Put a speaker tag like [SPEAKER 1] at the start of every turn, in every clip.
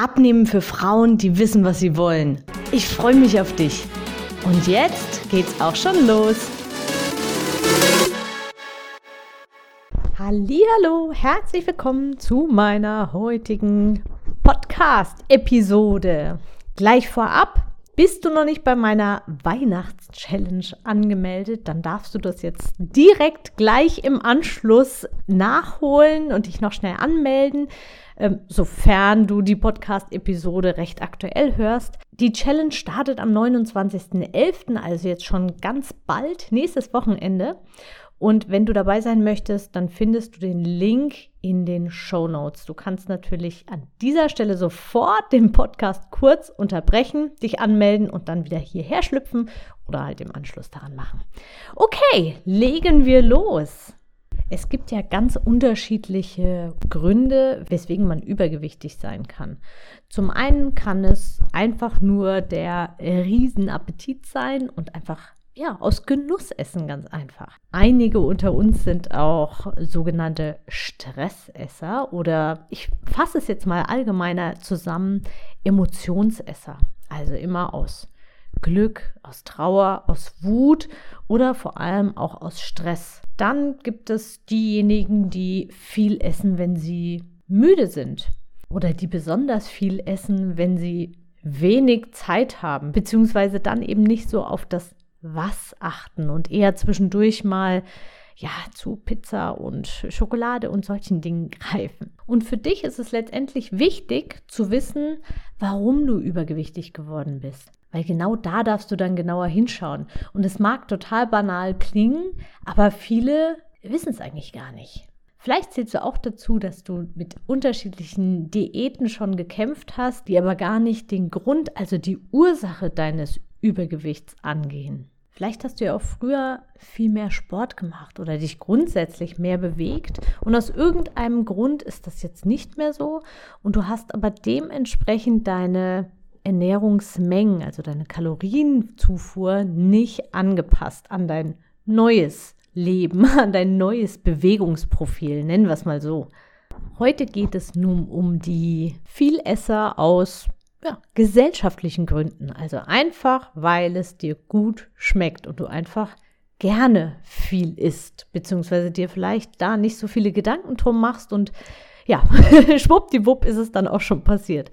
[SPEAKER 1] Abnehmen für Frauen, die wissen, was sie wollen. Ich freue mich auf dich. Und jetzt geht's auch schon los. Hallo, herzlich willkommen zu meiner heutigen Podcast-Episode. Gleich vorab, bist du noch nicht bei meiner Weihnachts-Challenge angemeldet, dann darfst du das jetzt direkt gleich im Anschluss nachholen und dich noch schnell anmelden ähm, sofern du die Podcast-Episode recht aktuell hörst. Die Challenge startet am 29.11., also jetzt schon ganz bald, nächstes Wochenende. Und wenn du dabei sein möchtest, dann findest du den Link in den Show Notes. Du kannst natürlich an dieser Stelle sofort den Podcast kurz unterbrechen, dich anmelden und dann wieder hierher schlüpfen oder halt im Anschluss daran machen. Okay, legen wir los. Es gibt ja ganz unterschiedliche Gründe, weswegen man übergewichtig sein kann. Zum einen kann es einfach nur der Riesenappetit sein und einfach ja, aus Genuss essen ganz einfach. Einige unter uns sind auch sogenannte Stressesser oder ich fasse es jetzt mal allgemeiner zusammen, Emotionsesser. Also immer aus Glück, aus Trauer, aus Wut oder vor allem auch aus Stress. Dann gibt es diejenigen, die viel essen, wenn sie müde sind oder die besonders viel essen, wenn sie wenig Zeit haben, beziehungsweise dann eben nicht so auf das Was achten und eher zwischendurch mal ja, zu Pizza und Schokolade und solchen Dingen greifen. Und für dich ist es letztendlich wichtig zu wissen, warum du übergewichtig geworden bist. Weil genau da darfst du dann genauer hinschauen. Und es mag total banal klingen, aber viele wissen es eigentlich gar nicht. Vielleicht zählst du auch dazu, dass du mit unterschiedlichen Diäten schon gekämpft hast, die aber gar nicht den Grund, also die Ursache deines Übergewichts angehen. Vielleicht hast du ja auch früher viel mehr Sport gemacht oder dich grundsätzlich mehr bewegt und aus irgendeinem Grund ist das jetzt nicht mehr so und du hast aber dementsprechend deine Ernährungsmengen, also deine Kalorienzufuhr, nicht angepasst an dein neues Leben, an dein neues Bewegungsprofil, nennen wir es mal so. Heute geht es nun um die Vielesser aus ja, gesellschaftlichen Gründen. Also einfach, weil es dir gut schmeckt und du einfach gerne viel isst, beziehungsweise dir vielleicht da nicht so viele Gedanken drum machst und ja, schwuppdiwupp ist es dann auch schon passiert.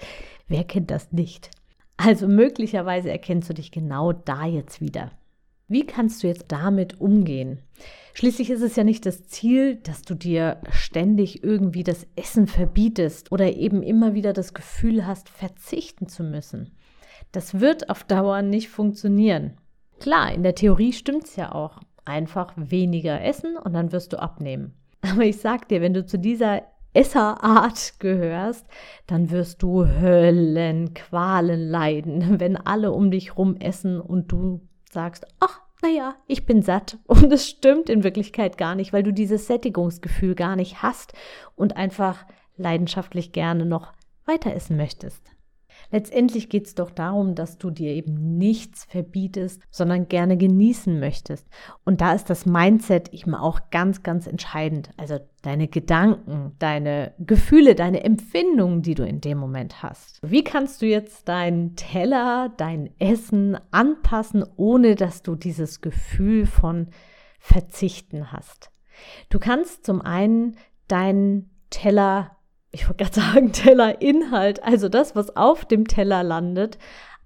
[SPEAKER 1] Wer kennt das nicht? Also möglicherweise erkennst du dich genau da jetzt wieder. Wie kannst du jetzt damit umgehen? Schließlich ist es ja nicht das Ziel, dass du dir ständig irgendwie das Essen verbietest oder eben immer wieder das Gefühl hast, verzichten zu müssen. Das wird auf Dauer nicht funktionieren. Klar, in der Theorie stimmt es ja auch. Einfach weniger essen und dann wirst du abnehmen. Aber ich sag dir, wenn du zu dieser Esserart gehörst, dann wirst du Höllenqualen leiden, wenn alle um dich rum essen und du sagst, ach, naja, ich bin satt. Und es stimmt in Wirklichkeit gar nicht, weil du dieses Sättigungsgefühl gar nicht hast und einfach leidenschaftlich gerne noch weiter essen möchtest. Letztendlich geht es doch darum, dass du dir eben nichts verbietest, sondern gerne genießen möchtest. Und da ist das Mindset eben auch ganz, ganz entscheidend. Also deine Gedanken, deine Gefühle, deine Empfindungen, die du in dem Moment hast. Wie kannst du jetzt deinen Teller, dein Essen anpassen, ohne dass du dieses Gefühl von Verzichten hast? Du kannst zum einen deinen Teller ich wollte gerade sagen, Tellerinhalt, also das, was auf dem Teller landet,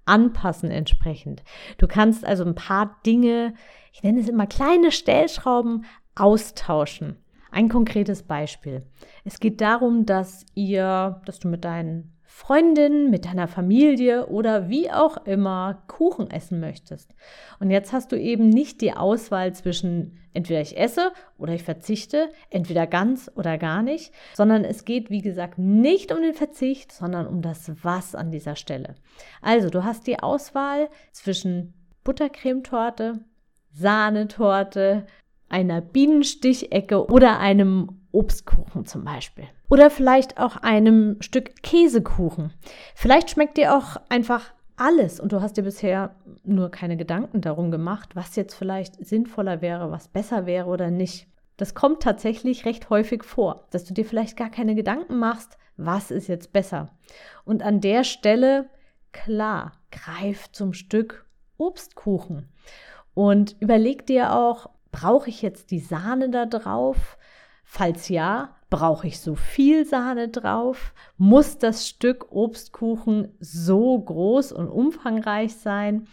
[SPEAKER 1] anpassen entsprechend. Du kannst also ein paar Dinge, ich nenne es immer kleine Stellschrauben, austauschen. Ein konkretes Beispiel. Es geht darum, dass ihr, dass du mit deinen Freundin, mit deiner Familie oder wie auch immer Kuchen essen möchtest. Und jetzt hast du eben nicht die Auswahl zwischen entweder ich esse oder ich verzichte, entweder ganz oder gar nicht, sondern es geht, wie gesagt, nicht um den Verzicht, sondern um das Was an dieser Stelle. Also, du hast die Auswahl zwischen Buttercremetorte, Sahnetorte, einer Bienenstichecke oder einem Obstkuchen zum Beispiel. Oder vielleicht auch einem Stück Käsekuchen. Vielleicht schmeckt dir auch einfach alles und du hast dir bisher nur keine Gedanken darum gemacht, was jetzt vielleicht sinnvoller wäre, was besser wäre oder nicht. Das kommt tatsächlich recht häufig vor, dass du dir vielleicht gar keine Gedanken machst, was ist jetzt besser. Und an der Stelle, klar, greif zum Stück Obstkuchen und überleg dir auch, brauche ich jetzt die Sahne da drauf? Falls ja, brauche ich so viel Sahne drauf? Muss das Stück Obstkuchen so groß und umfangreich sein?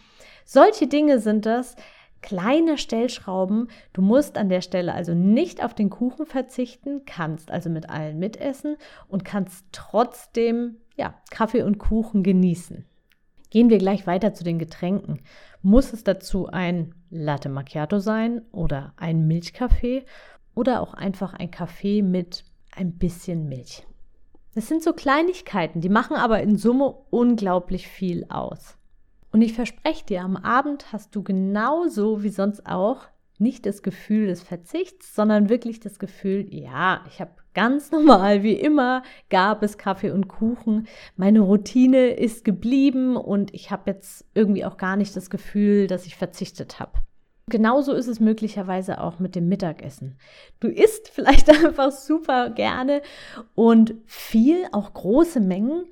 [SPEAKER 1] Solche Dinge sind das, kleine Stellschrauben. Du musst an der Stelle also nicht auf den Kuchen verzichten, kannst also mit allen mitessen und kannst trotzdem ja, Kaffee und Kuchen genießen. Gehen wir gleich weiter zu den Getränken. Muss es dazu ein Latte Macchiato sein oder ein Milchkaffee oder auch einfach ein Kaffee mit ein bisschen Milch. Das sind so Kleinigkeiten, die machen aber in Summe unglaublich viel aus. Und ich verspreche dir, am Abend hast du genauso wie sonst auch nicht das Gefühl des Verzichts, sondern wirklich das Gefühl, ja, ich habe ganz normal wie immer gab es Kaffee und Kuchen. Meine Routine ist geblieben und ich habe jetzt irgendwie auch gar nicht das Gefühl, dass ich verzichtet habe. Genauso ist es möglicherweise auch mit dem Mittagessen. Du isst vielleicht einfach super gerne und viel, auch große Mengen.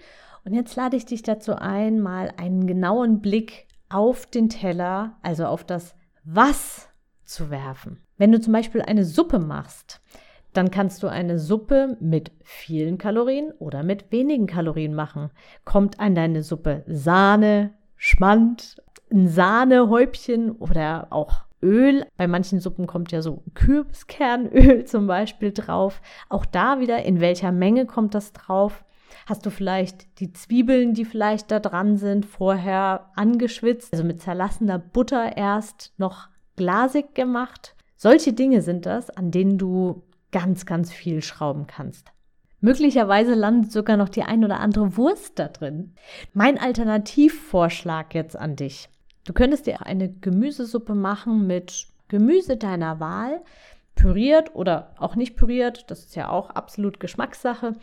[SPEAKER 1] Und jetzt lade ich dich dazu ein, mal einen genauen Blick auf den Teller, also auf das Was zu werfen. Wenn du zum Beispiel eine Suppe machst, dann kannst du eine Suppe mit vielen Kalorien oder mit wenigen Kalorien machen. Kommt an deine Suppe Sahne, Schmand, ein Sahnehäubchen oder auch Öl. Bei manchen Suppen kommt ja so Kürbiskernöl zum Beispiel drauf. Auch da wieder, in welcher Menge kommt das drauf? Hast du vielleicht die Zwiebeln, die vielleicht da dran sind, vorher angeschwitzt, also mit zerlassener Butter erst noch glasig gemacht? Solche Dinge sind das, an denen du ganz, ganz viel schrauben kannst. Möglicherweise landet sogar noch die ein oder andere Wurst da drin. Mein Alternativvorschlag jetzt an dich. Du könntest dir eine Gemüsesuppe machen mit Gemüse deiner Wahl, püriert oder auch nicht püriert, das ist ja auch absolut Geschmackssache.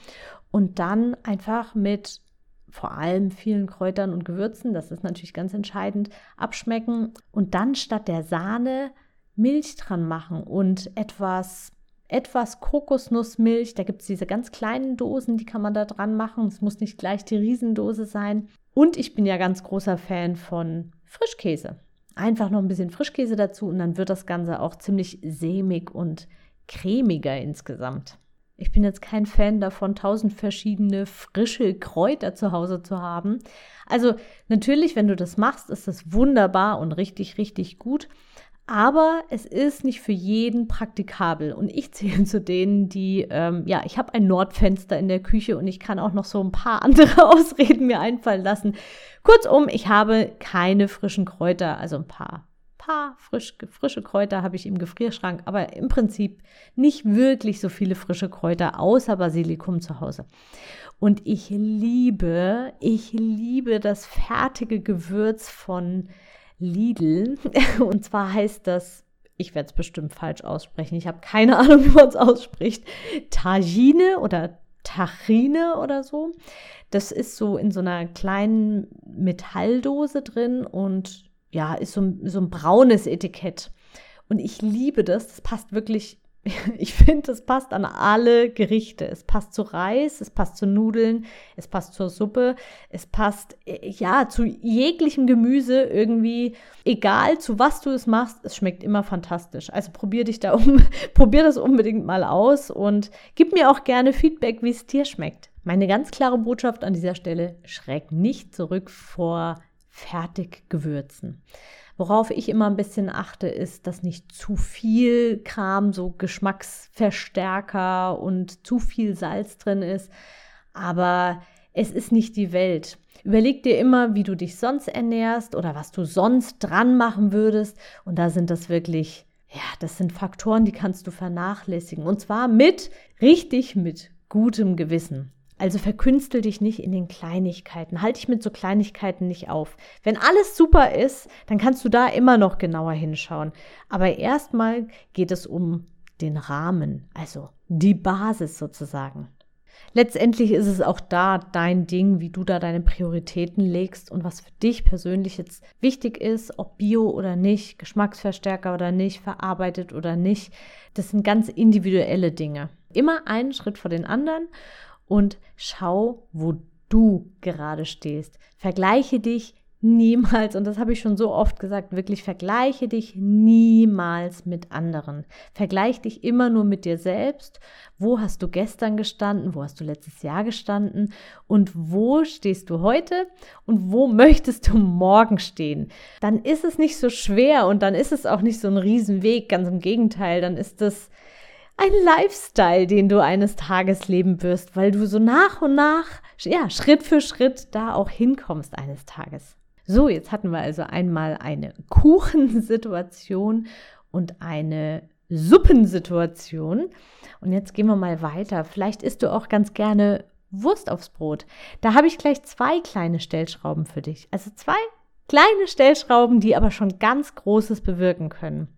[SPEAKER 1] Und dann einfach mit vor allem vielen Kräutern und Gewürzen, das ist natürlich ganz entscheidend, abschmecken und dann statt der Sahne Milch dran machen und etwas etwas Kokosnussmilch. Da gibt es diese ganz kleinen Dosen, die kann man da dran machen. Es muss nicht gleich die Riesendose sein. Und ich bin ja ganz großer Fan von Frischkäse. Einfach noch ein bisschen Frischkäse dazu und dann wird das Ganze auch ziemlich sämig und cremiger insgesamt. Ich bin jetzt kein Fan davon, tausend verschiedene frische Kräuter zu Hause zu haben. Also natürlich, wenn du das machst, ist das wunderbar und richtig, richtig gut. Aber es ist nicht für jeden praktikabel. Und ich zähle zu denen, die, ähm, ja, ich habe ein Nordfenster in der Küche und ich kann auch noch so ein paar andere Ausreden mir einfallen lassen. Kurzum, ich habe keine frischen Kräuter, also ein paar, paar frisch, frische Kräuter habe ich im Gefrierschrank, aber im Prinzip nicht wirklich so viele frische Kräuter außer Basilikum zu Hause. Und ich liebe, ich liebe das fertige Gewürz von Lidl. Und zwar heißt das, ich werde es bestimmt falsch aussprechen, ich habe keine Ahnung, wie man es ausspricht, Tagine oder Tachine oder so. Das ist so in so einer kleinen Metalldose drin und ja, ist so, so ein braunes Etikett. Und ich liebe das. Das passt wirklich ich finde, es passt an alle Gerichte. Es passt zu Reis, es passt zu Nudeln, es passt zur Suppe, es passt äh, ja zu jeglichem Gemüse irgendwie. Egal zu was du es machst, es schmeckt immer fantastisch. Also probier dich da um, probier das unbedingt mal aus und gib mir auch gerne Feedback, wie es dir schmeckt. Meine ganz klare Botschaft an dieser Stelle: Schreck nicht zurück vor Fertiggewürzen. Worauf ich immer ein bisschen achte, ist, dass nicht zu viel Kram, so Geschmacksverstärker und zu viel Salz drin ist. Aber es ist nicht die Welt. Überleg dir immer, wie du dich sonst ernährst oder was du sonst dran machen würdest. Und da sind das wirklich, ja, das sind Faktoren, die kannst du vernachlässigen. Und zwar mit, richtig mit gutem Gewissen. Also verkünstel dich nicht in den Kleinigkeiten. Halt dich mit so Kleinigkeiten nicht auf. Wenn alles super ist, dann kannst du da immer noch genauer hinschauen. Aber erstmal geht es um den Rahmen, also die Basis sozusagen. Letztendlich ist es auch da dein Ding, wie du da deine Prioritäten legst und was für dich persönlich jetzt wichtig ist, ob Bio oder nicht, Geschmacksverstärker oder nicht, verarbeitet oder nicht. Das sind ganz individuelle Dinge. Immer einen Schritt vor den anderen und schau, wo du gerade stehst. Vergleiche dich niemals, und das habe ich schon so oft gesagt, wirklich vergleiche dich niemals mit anderen. Vergleiche dich immer nur mit dir selbst. Wo hast du gestern gestanden? Wo hast du letztes Jahr gestanden? Und wo stehst du heute? Und wo möchtest du morgen stehen? Dann ist es nicht so schwer und dann ist es auch nicht so ein Riesenweg. Ganz im Gegenteil, dann ist es ein Lifestyle, den du eines Tages leben wirst, weil du so nach und nach, ja, Schritt für Schritt da auch hinkommst eines Tages. So, jetzt hatten wir also einmal eine Kuchensituation und eine Suppensituation. Und jetzt gehen wir mal weiter. Vielleicht isst du auch ganz gerne Wurst aufs Brot. Da habe ich gleich zwei kleine Stellschrauben für dich. Also zwei kleine Stellschrauben, die aber schon ganz Großes bewirken können.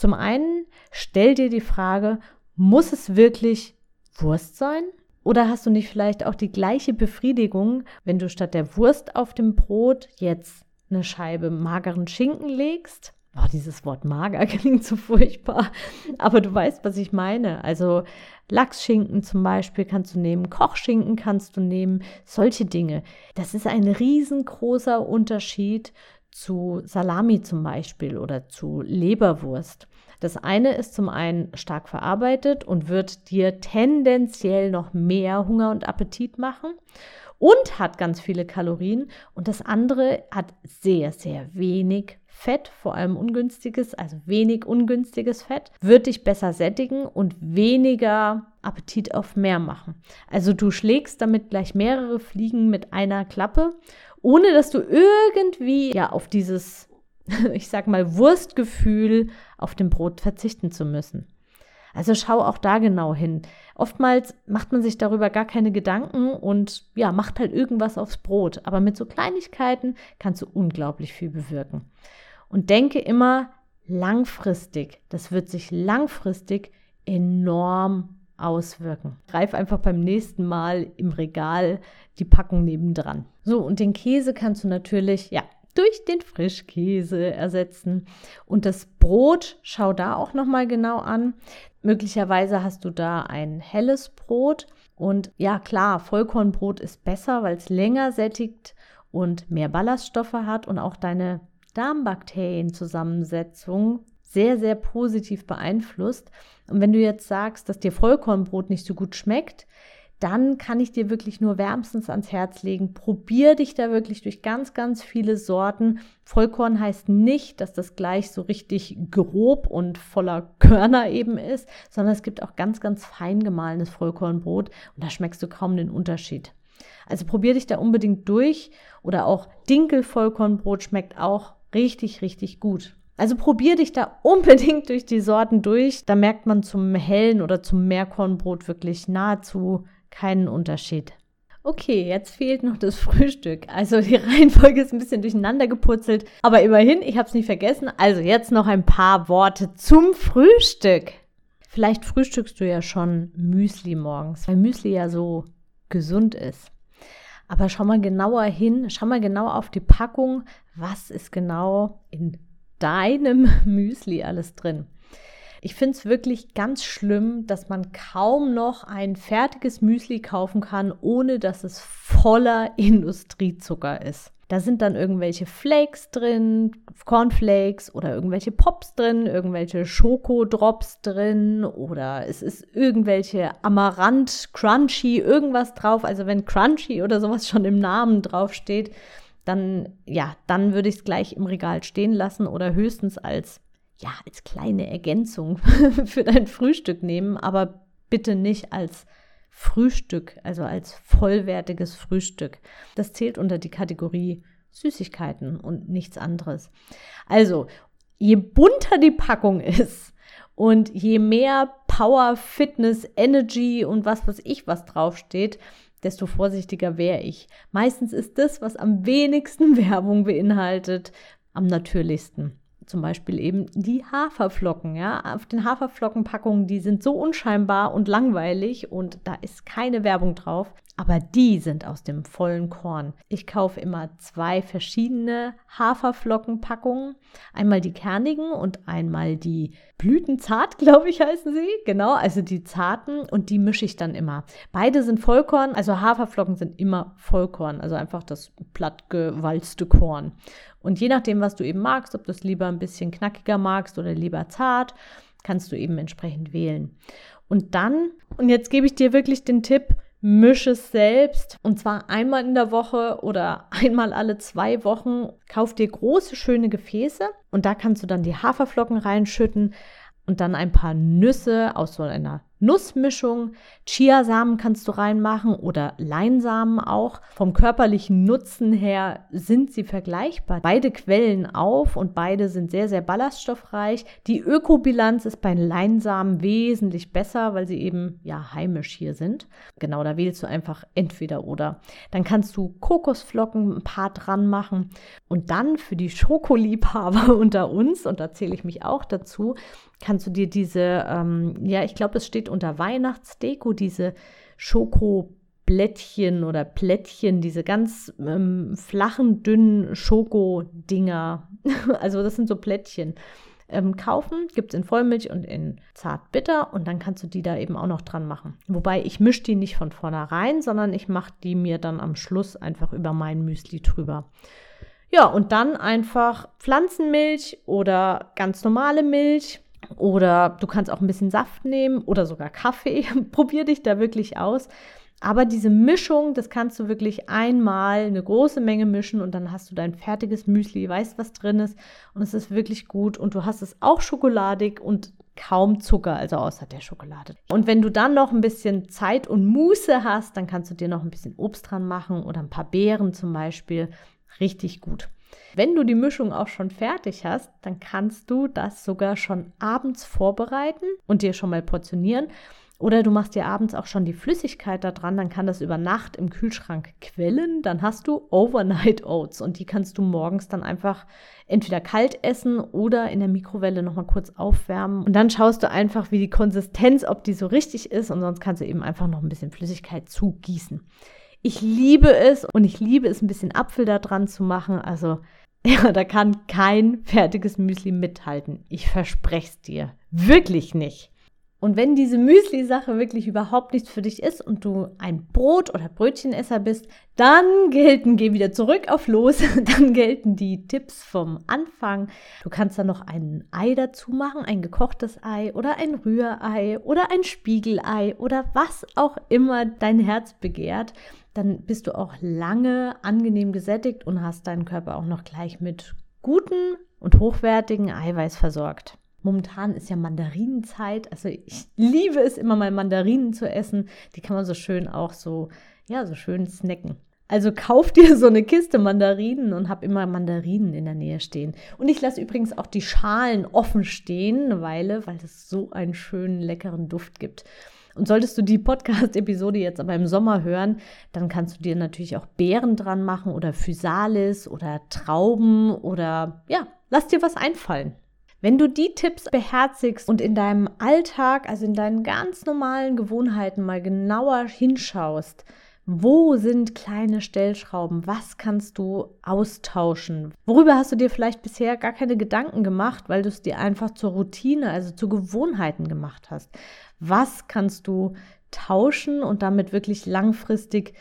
[SPEAKER 1] Zum einen stell dir die Frage, muss es wirklich Wurst sein? Oder hast du nicht vielleicht auch die gleiche Befriedigung, wenn du statt der Wurst auf dem Brot jetzt eine Scheibe mageren Schinken legst? Oh, dieses Wort mager klingt so furchtbar. Aber du weißt, was ich meine. Also Lachsschinken zum Beispiel kannst du nehmen, Kochschinken kannst du nehmen, solche Dinge. Das ist ein riesengroßer Unterschied zu Salami zum Beispiel oder zu Leberwurst. Das eine ist zum einen stark verarbeitet und wird dir tendenziell noch mehr Hunger und Appetit machen und hat ganz viele Kalorien. Und das andere hat sehr, sehr wenig Fett, vor allem ungünstiges, also wenig ungünstiges Fett, wird dich besser sättigen und weniger Appetit auf mehr machen. Also du schlägst damit gleich mehrere Fliegen mit einer Klappe, ohne dass du irgendwie ja auf dieses ich sag mal, Wurstgefühl auf dem Brot verzichten zu müssen. Also schau auch da genau hin. Oftmals macht man sich darüber gar keine Gedanken und ja, macht halt irgendwas aufs Brot. Aber mit so Kleinigkeiten kannst du unglaublich viel bewirken. Und denke immer langfristig. Das wird sich langfristig enorm auswirken. Greif einfach beim nächsten Mal im Regal die Packung nebendran. So, und den Käse kannst du natürlich, ja, durch den Frischkäse ersetzen. Und das Brot, schau da auch noch mal genau an. Möglicherweise hast du da ein helles Brot. Und ja, klar, Vollkornbrot ist besser, weil es länger sättigt und mehr Ballaststoffe hat und auch deine Darmbakterienzusammensetzung sehr, sehr positiv beeinflusst. Und wenn du jetzt sagst, dass dir Vollkornbrot nicht so gut schmeckt, dann kann ich dir wirklich nur wärmstens ans Herz legen. Probier dich da wirklich durch ganz, ganz viele Sorten. Vollkorn heißt nicht, dass das gleich so richtig grob und voller Körner eben ist, sondern es gibt auch ganz, ganz fein gemahlenes Vollkornbrot und da schmeckst du kaum den Unterschied. Also probier dich da unbedingt durch oder auch Dinkel-Vollkornbrot schmeckt auch richtig, richtig gut. Also probier dich da unbedingt durch die Sorten durch. Da merkt man zum hellen oder zum Mehrkornbrot wirklich nahezu keinen Unterschied. Okay, jetzt fehlt noch das Frühstück. Also die Reihenfolge ist ein bisschen durcheinander gepurzelt, aber immerhin, ich habe es nicht vergessen. Also jetzt noch ein paar Worte zum Frühstück. Vielleicht frühstückst du ja schon Müsli morgens, weil Müsli ja so gesund ist. Aber schau mal genauer hin, schau mal genau auf die Packung, was ist genau in deinem Müsli alles drin. Ich finde es wirklich ganz schlimm, dass man kaum noch ein fertiges Müsli kaufen kann, ohne dass es voller Industriezucker ist. Da sind dann irgendwelche Flakes drin, Cornflakes oder irgendwelche Pops drin, irgendwelche Schokodrops drin oder es ist irgendwelche Amaranth, Crunchy, irgendwas drauf. Also wenn Crunchy oder sowas schon im Namen draufsteht, dann ja, dann würde ich es gleich im Regal stehen lassen oder höchstens als ja, als kleine Ergänzung für dein Frühstück nehmen, aber bitte nicht als Frühstück, also als vollwertiges Frühstück. Das zählt unter die Kategorie Süßigkeiten und nichts anderes. Also, je bunter die Packung ist und je mehr Power, Fitness, Energy und was weiß ich was draufsteht, desto vorsichtiger wäre ich. Meistens ist das, was am wenigsten Werbung beinhaltet, am natürlichsten zum Beispiel eben die Haferflocken. Ja, auf den Haferflockenpackungen, die sind so unscheinbar und langweilig und da ist keine Werbung drauf. Aber die sind aus dem vollen Korn. Ich kaufe immer zwei verschiedene Haferflockenpackungen. Einmal die kernigen und einmal die Blütenzart, glaube ich, heißen sie. Genau, also die zarten und die mische ich dann immer. Beide sind Vollkorn, also Haferflocken sind immer Vollkorn, also einfach das plattgewalzte Korn. Und je nachdem, was du eben magst, ob du es lieber ein bisschen knackiger magst oder lieber zart, kannst du eben entsprechend wählen. Und dann, und jetzt gebe ich dir wirklich den Tipp, mische es selbst und zwar einmal in der Woche oder einmal alle zwei Wochen. Kauf dir große, schöne Gefäße und da kannst du dann die Haferflocken reinschütten und dann ein paar Nüsse aus so einer Nussmischung. Chiasamen kannst du reinmachen oder Leinsamen auch. Vom körperlichen Nutzen her sind sie vergleichbar. Beide quellen auf und beide sind sehr, sehr ballaststoffreich. Die Ökobilanz ist bei Leinsamen wesentlich besser, weil sie eben ja heimisch hier sind. Genau, da wählst du einfach entweder oder. Dann kannst du Kokosflocken ein paar dran machen und dann für die Schokoliebhaber unter uns, und da zähle ich mich auch dazu, kannst du dir diese, ähm, ja, ich glaube, es steht unter Weihnachtsdeko, diese Schokoblättchen oder Plättchen, diese ganz ähm, flachen, dünnen Schokodinger. also das sind so Plättchen. Ähm, kaufen, gibt es in Vollmilch und in Zartbitter und dann kannst du die da eben auch noch dran machen. Wobei ich mische die nicht von vornherein, sondern ich mache die mir dann am Schluss einfach über mein Müsli drüber. Ja, und dann einfach Pflanzenmilch oder ganz normale Milch oder du kannst auch ein bisschen Saft nehmen oder sogar Kaffee. Probier dich da wirklich aus. Aber diese Mischung, das kannst du wirklich einmal eine große Menge mischen und dann hast du dein fertiges Müsli, weißt, was drin ist und es ist wirklich gut und du hast es auch schokoladig und kaum Zucker, also außer der Schokolade. Und wenn du dann noch ein bisschen Zeit und Muße hast, dann kannst du dir noch ein bisschen Obst dran machen oder ein paar Beeren zum Beispiel. Richtig gut. Wenn du die Mischung auch schon fertig hast, dann kannst du das sogar schon abends vorbereiten und dir schon mal portionieren. Oder du machst dir abends auch schon die Flüssigkeit da dran, dann kann das über Nacht im Kühlschrank quellen. Dann hast du Overnight Oats und die kannst du morgens dann einfach entweder kalt essen oder in der Mikrowelle nochmal kurz aufwärmen. Und dann schaust du einfach, wie die Konsistenz, ob die so richtig ist und sonst kannst du eben einfach noch ein bisschen Flüssigkeit zugießen. Ich liebe es und ich liebe es, ein bisschen Apfel da dran zu machen. Also, ja, da kann kein fertiges Müsli mithalten. Ich verspreche es dir. Wirklich nicht. Und wenn diese Müsli-Sache wirklich überhaupt nichts für dich ist und du ein Brot- oder Brötchenesser bist, dann gelten, geh wieder zurück auf los, dann gelten die Tipps vom Anfang. Du kannst da noch ein Ei dazu machen, ein gekochtes Ei oder ein Rührei oder ein Spiegelei oder was auch immer dein Herz begehrt. Dann bist du auch lange angenehm gesättigt und hast deinen Körper auch noch gleich mit guten und hochwertigen Eiweiß versorgt. Momentan ist ja Mandarinenzeit. Also ich liebe es immer mal Mandarinen zu essen. Die kann man so schön auch so, ja, so schön snacken. Also kauf dir so eine Kiste Mandarinen und hab immer Mandarinen in der Nähe stehen. Und ich lasse übrigens auch die Schalen offen stehen eine Weile, weil es so einen schönen, leckeren Duft gibt. Und solltest du die Podcast-Episode jetzt aber im Sommer hören, dann kannst du dir natürlich auch Beeren dran machen oder Physalis oder Trauben oder ja, lass dir was einfallen. Wenn du die Tipps beherzigst und in deinem Alltag, also in deinen ganz normalen Gewohnheiten mal genauer hinschaust, wo sind kleine Stellschrauben? Was kannst du austauschen? Worüber hast du dir vielleicht bisher gar keine Gedanken gemacht, weil du es dir einfach zur Routine, also zu Gewohnheiten gemacht hast? Was kannst du tauschen und damit wirklich langfristig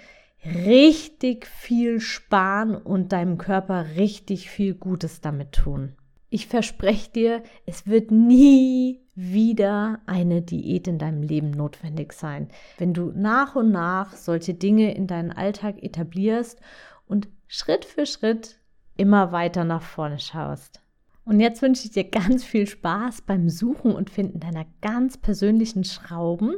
[SPEAKER 1] richtig viel sparen und deinem Körper richtig viel Gutes damit tun? Ich verspreche dir, es wird nie wieder eine Diät in deinem Leben notwendig sein, wenn du nach und nach solche Dinge in deinen Alltag etablierst und Schritt für Schritt immer weiter nach vorne schaust. Und jetzt wünsche ich dir ganz viel Spaß beim Suchen und Finden deiner ganz persönlichen Schrauben.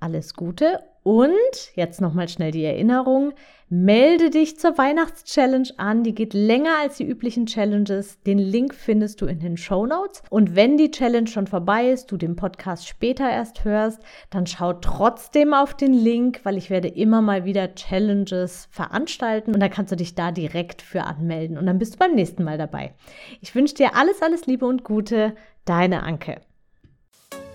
[SPEAKER 1] Alles Gute Und jetzt nochmal schnell die Erinnerung. Melde dich zur Weihnachtschallenge an. Die geht länger als die üblichen Challenges. Den Link findest du in den Show Notes. Und wenn die Challenge schon vorbei ist, du den Podcast später erst hörst, dann schau trotzdem auf den Link, weil ich werde immer mal wieder Challenges veranstalten und dann kannst du dich da direkt für anmelden und dann bist du beim nächsten Mal dabei. Ich wünsche dir alles, alles Liebe und Gute. Deine Anke.